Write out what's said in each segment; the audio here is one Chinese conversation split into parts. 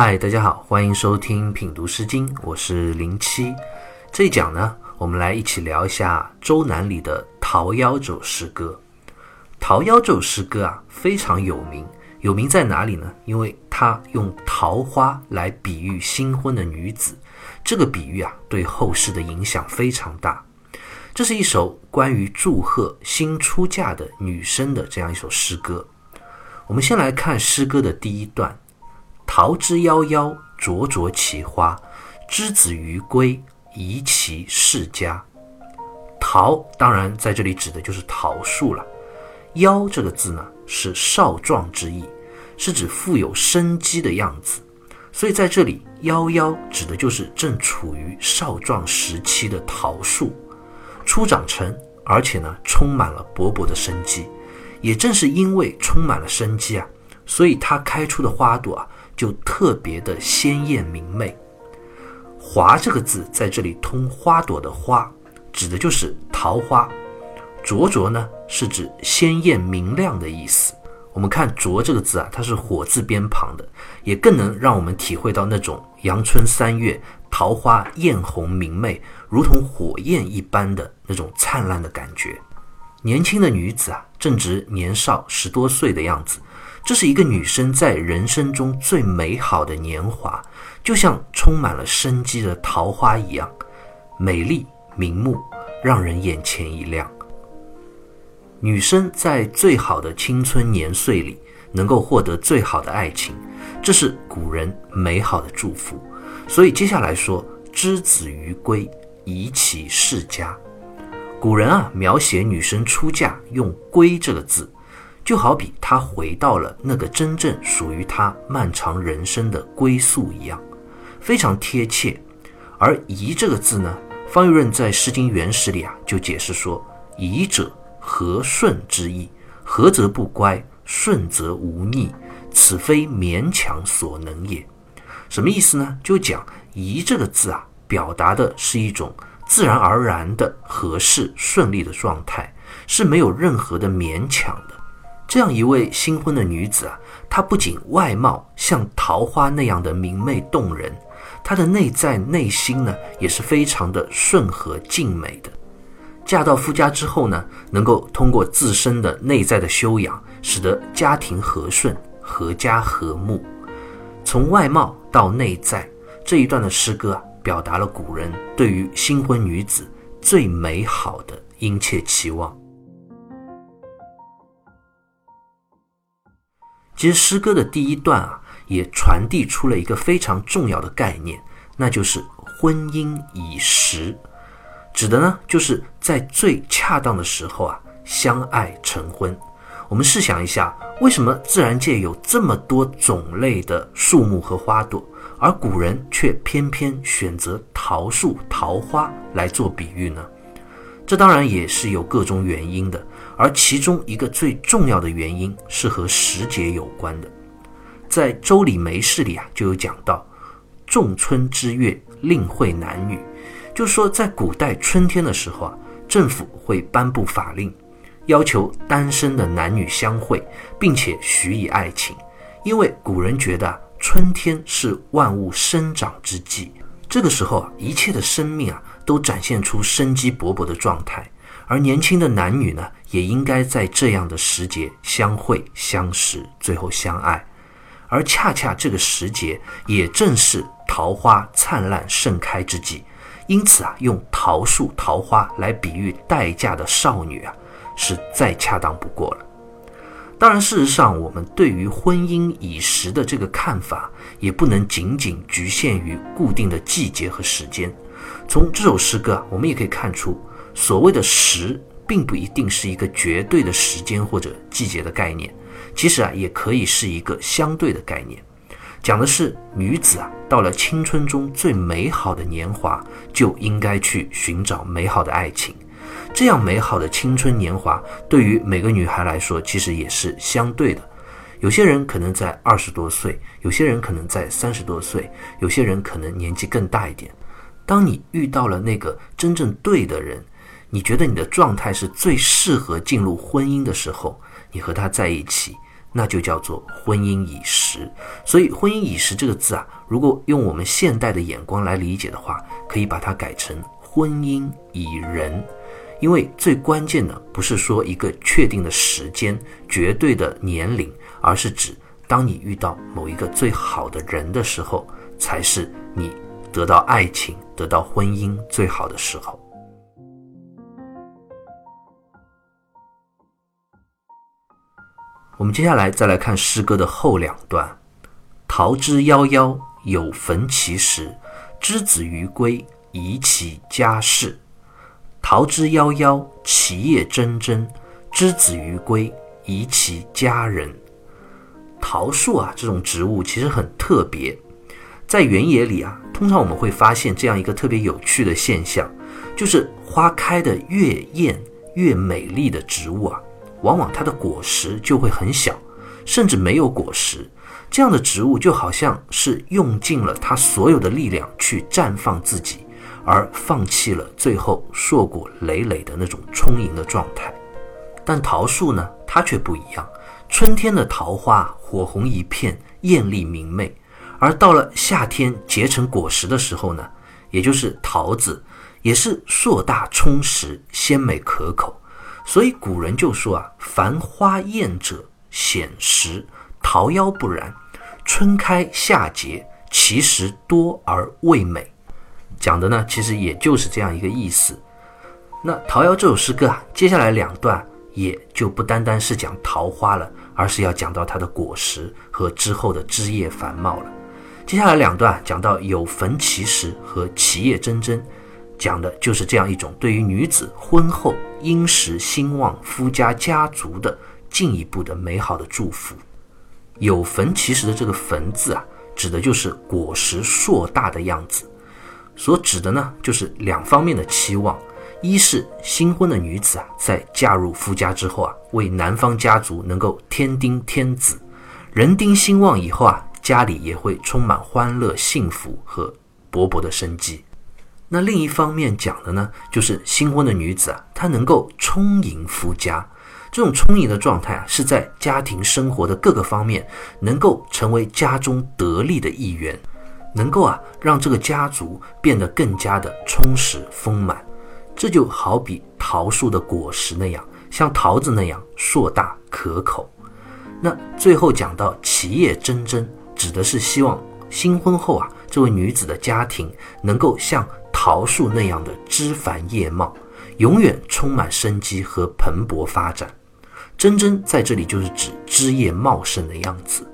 嗨，大家好，欢迎收听品读诗经，我是零七。这一讲呢，我们来一起聊一下《周南》里的《桃夭》这首诗歌。《桃夭》这首诗歌啊，非常有名。有名在哪里呢？因为它用桃花来比喻新婚的女子，这个比喻啊，对后世的影响非常大。这是一首关于祝贺新出嫁的女生的这样一首诗歌。我们先来看诗歌的第一段。桃之夭夭，灼灼其花。之子于归，宜其室家。桃当然在这里指的就是桃树了。夭这个字呢，是少壮之意，是指富有生机的样子。所以在这里，夭夭指的就是正处于少壮时期的桃树，初长成，而且呢，充满了勃勃的生机。也正是因为充满了生机啊，所以它开出的花朵啊。就特别的鲜艳明媚。华这个字在这里通花朵的花，指的就是桃花。灼灼呢是指鲜艳明亮的意思。我们看灼这个字啊，它是火字边旁的，也更能让我们体会到那种阳春三月桃花艳红明媚，如同火焰一般的那种灿烂的感觉。年轻的女子啊，正值年少十多岁的样子。这是一个女生在人生中最美好的年华，就像充满了生机的桃花一样，美丽明目，让人眼前一亮。女生在最好的青春年岁里能够获得最好的爱情，这是古人美好的祝福。所以接下来说：“之子于归，宜其室家。”古人啊，描写女生出嫁用“归”这个字。就好比他回到了那个真正属于他漫长人生的归宿一样，非常贴切。而“宜”这个字呢，方玉润在《诗经原始》里啊就解释说：“宜者，和顺之意。和则不乖，顺则无逆，此非勉强所能也。”什么意思呢？就讲“宜”这个字啊，表达的是一种自然而然的合适顺利的状态，是没有任何的勉强的。这样一位新婚的女子啊，她不仅外貌像桃花那样的明媚动人，她的内在内心呢也是非常的顺和静美的。嫁到夫家之后呢，能够通过自身的内在的修养，使得家庭和顺、阖家和睦。从外貌到内在这一段的诗歌啊，表达了古人对于新婚女子最美好的殷切期望。其实诗歌的第一段啊，也传递出了一个非常重要的概念，那就是婚姻已时，指的呢就是在最恰当的时候啊相爱成婚。我们试想一下，为什么自然界有这么多种类的树木和花朵，而古人却偏偏选择桃树、桃花来做比喻呢？这当然也是有各种原因的。而其中一个最重要的原因是和时节有关的，在《周礼·梅氏》里啊就有讲到，仲春之月令会男女，就是说在古代春天的时候啊，政府会颁布法令，要求单身的男女相会，并且许以爱情，因为古人觉得春天是万物生长之际，这个时候啊，一切的生命啊都展现出生机勃勃的状态。而年轻的男女呢，也应该在这样的时节相会、相识，最后相爱。而恰恰这个时节，也正是桃花灿烂盛开之际，因此啊，用桃树、桃花来比喻待嫁的少女啊，是再恰当不过了。当然，事实上，我们对于婚姻已时的这个看法，也不能仅仅局限于固定的季节和时间。从这首诗歌啊，我们也可以看出。所谓的时，并不一定是一个绝对的时间或者季节的概念，其实啊，也可以是一个相对的概念，讲的是女子啊，到了青春中最美好的年华，就应该去寻找美好的爱情。这样美好的青春年华，对于每个女孩来说，其实也是相对的。有些人可能在二十多岁，有些人可能在三十多岁，有些人可能年纪更大一点。当你遇到了那个真正对的人，你觉得你的状态是最适合进入婚姻的时候，你和他在一起，那就叫做婚姻已时。所以“婚姻已时”这个字啊，如果用我们现代的眼光来理解的话，可以把它改成“婚姻已人”。因为最关键的不是说一个确定的时间、绝对的年龄，而是指当你遇到某一个最好的人的时候，才是你得到爱情、得到婚姻最好的时候。我们接下来再来看诗歌的后两段：“桃之夭夭，有逢其时；之子于归，宜其家室。桃之夭夭，其叶蓁蓁；之子于归，宜其家人。”桃树啊，这种植物其实很特别，在原野里啊，通常我们会发现这样一个特别有趣的现象，就是花开的越艳越美丽的植物啊。往往它的果实就会很小，甚至没有果实。这样的植物就好像是用尽了它所有的力量去绽放自己，而放弃了最后硕果累累的那种充盈的状态。但桃树呢，它却不一样。春天的桃花火红一片，艳丽明媚；而到了夏天结成果实的时候呢，也就是桃子，也是硕大充实、鲜美可口。所以古人就说啊：“繁花艳者显实，桃夭不然。春开夏结，其实多而味美。”讲的呢，其实也就是这样一个意思。那《桃夭》这首诗歌啊，接下来两段也就不单单是讲桃花了，而是要讲到它的果实和之后的枝叶繁茂了。接下来两段讲到有逢其时和其叶蓁蓁。讲的就是这样一种对于女子婚后殷实兴旺夫家家族的进一步的美好的祝福。有坟其实的这个坟字啊，指的就是果实硕大的样子。所指的呢，就是两方面的期望：一是新婚的女子啊，在嫁入夫家之后啊，为男方家族能够添丁添子，人丁兴旺以后啊，家里也会充满欢乐幸福和勃勃的生机。那另一方面讲的呢，就是新婚的女子啊，她能够充盈夫家，这种充盈的状态啊，是在家庭生活的各个方面能够成为家中得力的一员，能够啊让这个家族变得更加的充实丰满。这就好比桃树的果实那样，像桃子那样硕大可口。那最后讲到其叶蓁蓁，指的是希望新婚后啊，这位女子的家庭能够像。桃树那样的枝繁叶茂，永远充满生机和蓬勃发展。真真在这里就是指枝叶茂盛的样子。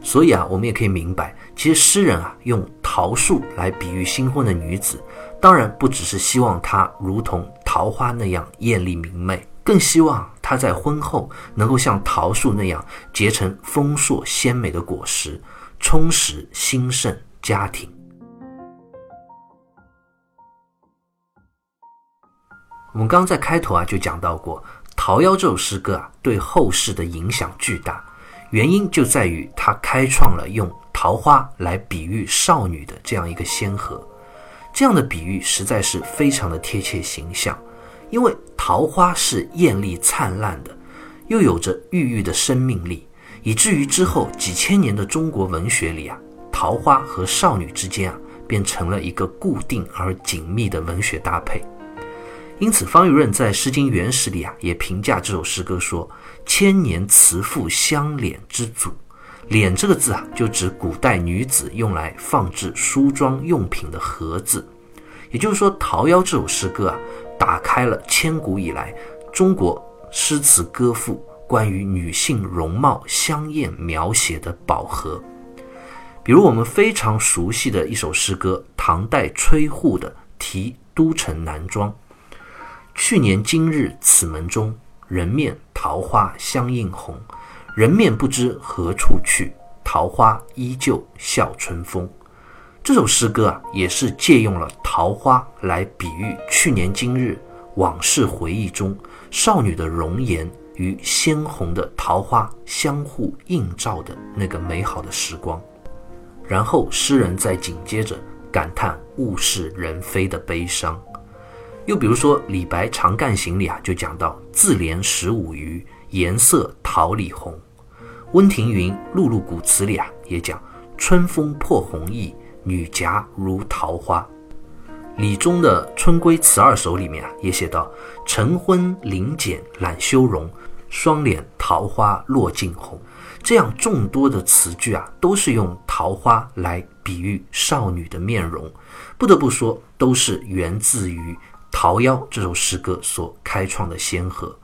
所以啊，我们也可以明白，其实诗人啊用桃树来比喻新婚的女子，当然不只是希望她如同桃花那样艳丽明媚，更希望她在婚后能够像桃树那样结成丰硕鲜美的果实，充实兴盛家庭。我们刚在开头啊就讲到过，《桃夭》这首诗歌啊对后世的影响巨大，原因就在于它开创了用桃花来比喻少女的这样一个先河。这样的比喻实在是非常的贴切形象，因为桃花是艳丽灿烂的，又有着郁郁的生命力，以至于之后几千年的中国文学里啊，桃花和少女之间啊变成了一个固定而紧密的文学搭配。因此，方玉润在《诗经原始》里啊，也评价这首诗歌说：“千年慈妇相敛之祖。”“敛”这个字啊，就指古代女子用来放置梳妆用品的盒子。也就是说，《桃夭》这首诗歌啊，打开了千古以来中国诗词歌赋关于女性容貌香艳描写的宝盒。比如我们非常熟悉的一首诗歌，唐代崔护的《题都城南庄》。去年今日此门中，人面桃花相映红。人面不知何处去，桃花依旧笑春风。这首诗歌啊，也是借用了桃花来比喻去年今日往事回忆中少女的容颜与鲜红的桃花相互映照的那个美好的时光。然后诗人再紧接着感叹物是人非的悲伤。又比如说，李白《长干行》里啊，就讲到“自怜十五余，颜色桃李红”。温庭筠《碌碌古词》里啊也讲“春风破红翼，女颊如桃花”。李宗的《春闺词二首》里面啊也写到“晨昏临剪懒修容，双脸桃花落尽红”。这样众多的词句啊，都是用桃花来比喻少女的面容。不得不说，都是源自于《桃夭》这首诗歌所开创的先河。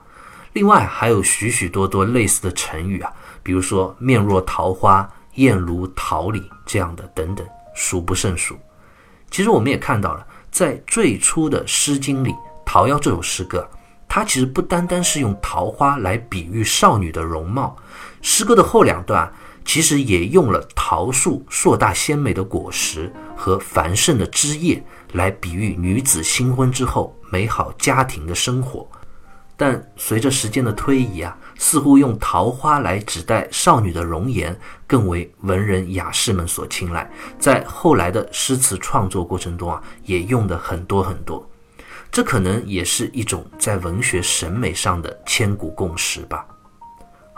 另外还有许许多多类似的成语啊，比如说“面若桃花”“艳如桃李”这样的等等，数不胜数。其实我们也看到了，在最初的《诗经》里，《桃夭》这首诗歌，它其实不单单是用桃花来比喻少女的容貌，诗歌的后两段其实也用了桃树硕大鲜美的果实和繁盛的枝叶来比喻女子新婚之后美好家庭的生活。但随着时间的推移啊，似乎用桃花来指代少女的容颜更为文人雅士们所青睐，在后来的诗词创作过程中啊，也用的很多很多。这可能也是一种在文学审美上的千古共识吧。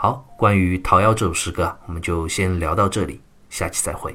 好，关于《桃夭》这首诗歌，我们就先聊到这里，下期再会。